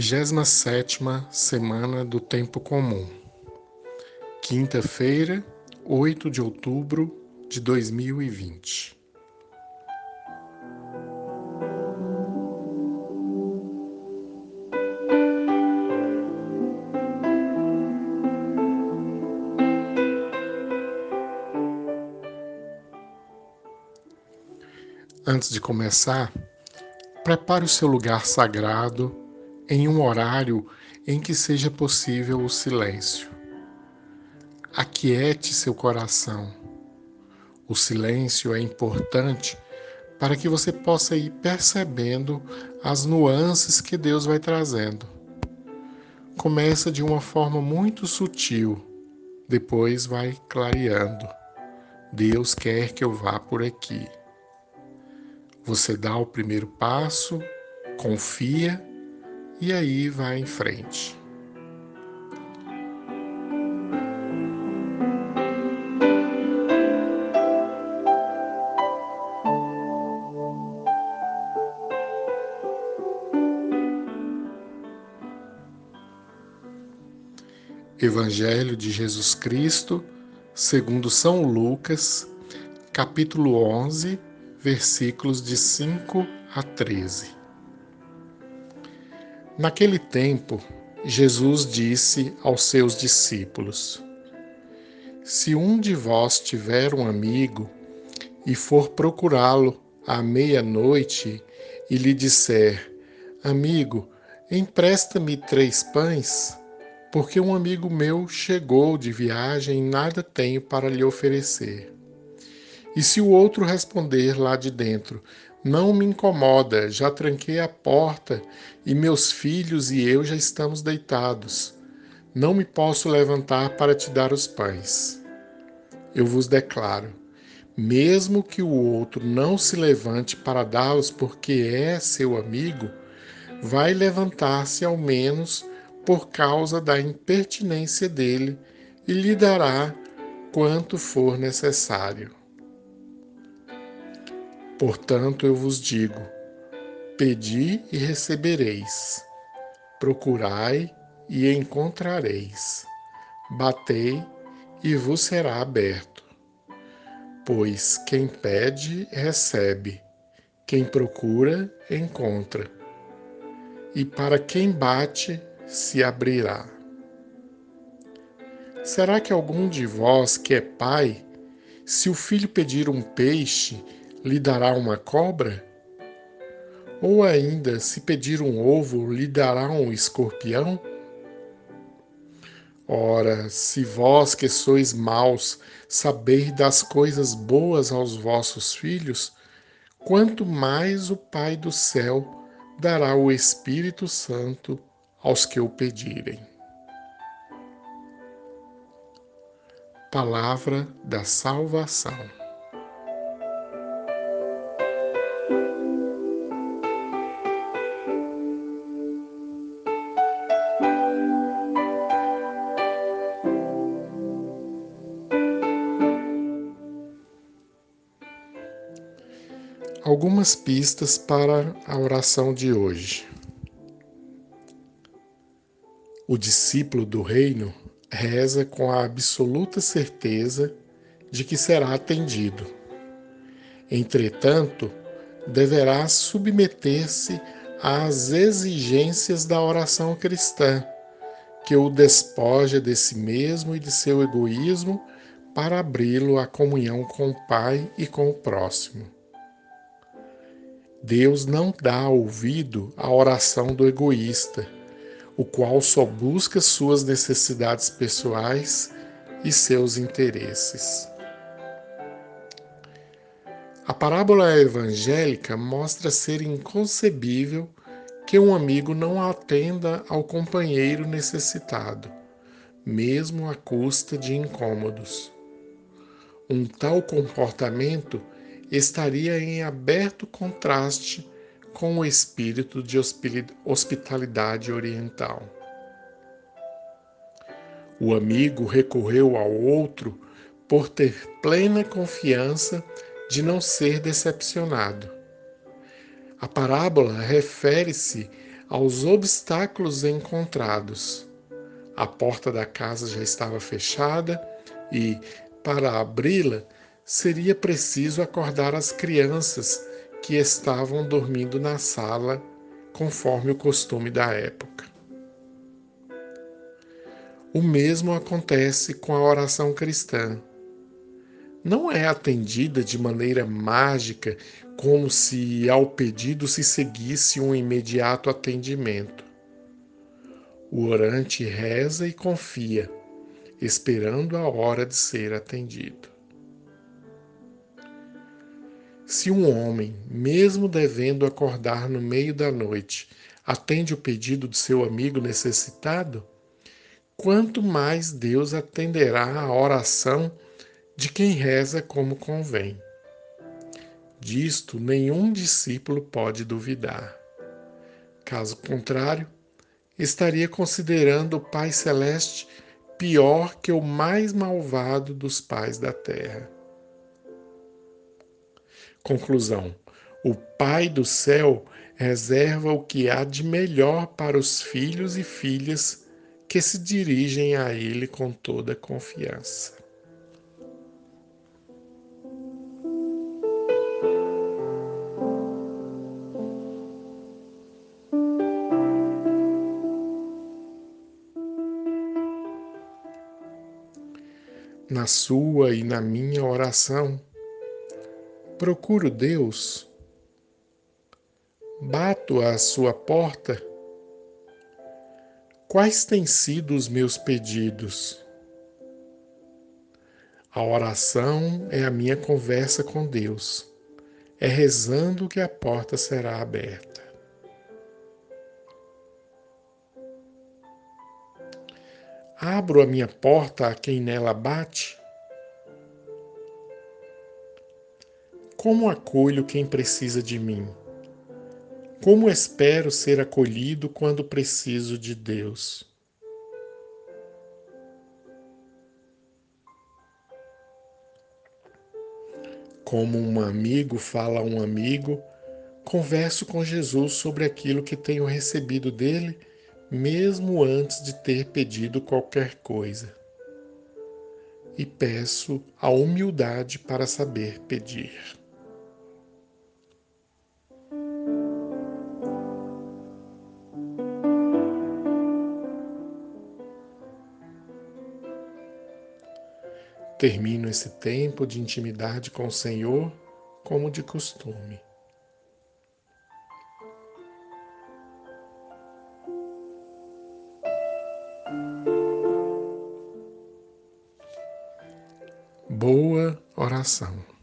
27 Semana do Tempo Comum. Quinta-feira, 8 de outubro de 2020. Antes de começar, prepare o seu lugar sagrado em um horário em que seja possível o silêncio. Aquiete seu coração. O silêncio é importante para que você possa ir percebendo as nuances que Deus vai trazendo. Começa de uma forma muito sutil, depois vai clareando. Deus quer que eu vá por aqui. Você dá o primeiro passo, confia e aí vai em frente. Evangelho de Jesus Cristo, segundo São Lucas, capítulo 11, versículos de 5 a 13. Naquele tempo, Jesus disse aos seus discípulos: Se um de vós tiver um amigo e for procurá-lo à meia-noite e lhe disser: Amigo, empresta-me três pães, porque um amigo meu chegou de viagem e nada tenho para lhe oferecer. E se o outro responder lá de dentro: não me incomoda, já tranquei a porta e meus filhos e eu já estamos deitados. Não me posso levantar para te dar os pães. Eu vos declaro: mesmo que o outro não se levante para dá-los porque é seu amigo, vai levantar-se ao menos por causa da impertinência dele e lhe dará quanto for necessário. Portanto, eu vos digo: pedi e recebereis, procurai e encontrareis, batei e vos será aberto. Pois quem pede, recebe, quem procura, encontra, e para quem bate, se abrirá. Será que algum de vós que é pai, se o filho pedir um peixe, lhe dará uma cobra? Ou ainda, se pedir um ovo, lhe dará um escorpião? Ora, se vós que sois maus sabeis das coisas boas aos vossos filhos, quanto mais o Pai do céu dará o Espírito Santo aos que o pedirem. Palavra da Salvação. Algumas pistas para a oração de hoje. O discípulo do reino reza com a absoluta certeza de que será atendido. Entretanto, deverá submeter-se às exigências da oração cristã, que o despoja de si mesmo e de seu egoísmo para abri-lo à comunhão com o Pai e com o próximo. Deus não dá ouvido à oração do egoísta, o qual só busca suas necessidades pessoais e seus interesses. A parábola evangélica mostra ser inconcebível que um amigo não atenda ao companheiro necessitado, mesmo à custa de incômodos. Um tal comportamento estaria em aberto contraste com o espírito de hospitalidade oriental. O amigo recorreu ao outro por ter plena confiança de não ser decepcionado. A parábola refere-se aos obstáculos encontrados. A porta da casa já estava fechada e, para abri-la, seria preciso acordar as crianças que estavam dormindo na sala, conforme o costume da época. O mesmo acontece com a oração cristã. Não é atendida de maneira mágica, como se ao pedido se seguisse um imediato atendimento. O orante reza e confia, esperando a hora de ser atendido. Se um homem, mesmo devendo acordar no meio da noite, atende o pedido de seu amigo necessitado, quanto mais Deus atenderá a oração de quem reza como convém. Disto nenhum discípulo pode duvidar. Caso contrário, estaria considerando o Pai Celeste pior que o mais malvado dos pais da terra. Conclusão: o Pai do céu reserva o que há de melhor para os filhos e filhas que se dirigem a Ele com toda confiança. Na sua e na minha oração, procuro Deus, bato à sua porta Quais têm sido os meus pedidos? A oração é a minha conversa com Deus. É rezando que a porta será aberta. Abro a minha porta a quem nela bate? Como acolho quem precisa de mim? Como espero ser acolhido quando preciso de Deus? Como um amigo fala a um amigo, converso com Jesus sobre aquilo que tenho recebido dele, mesmo antes de ter pedido qualquer coisa. E peço a humildade para saber pedir. Termino esse tempo de intimidade com o Senhor como de costume. Boa oração.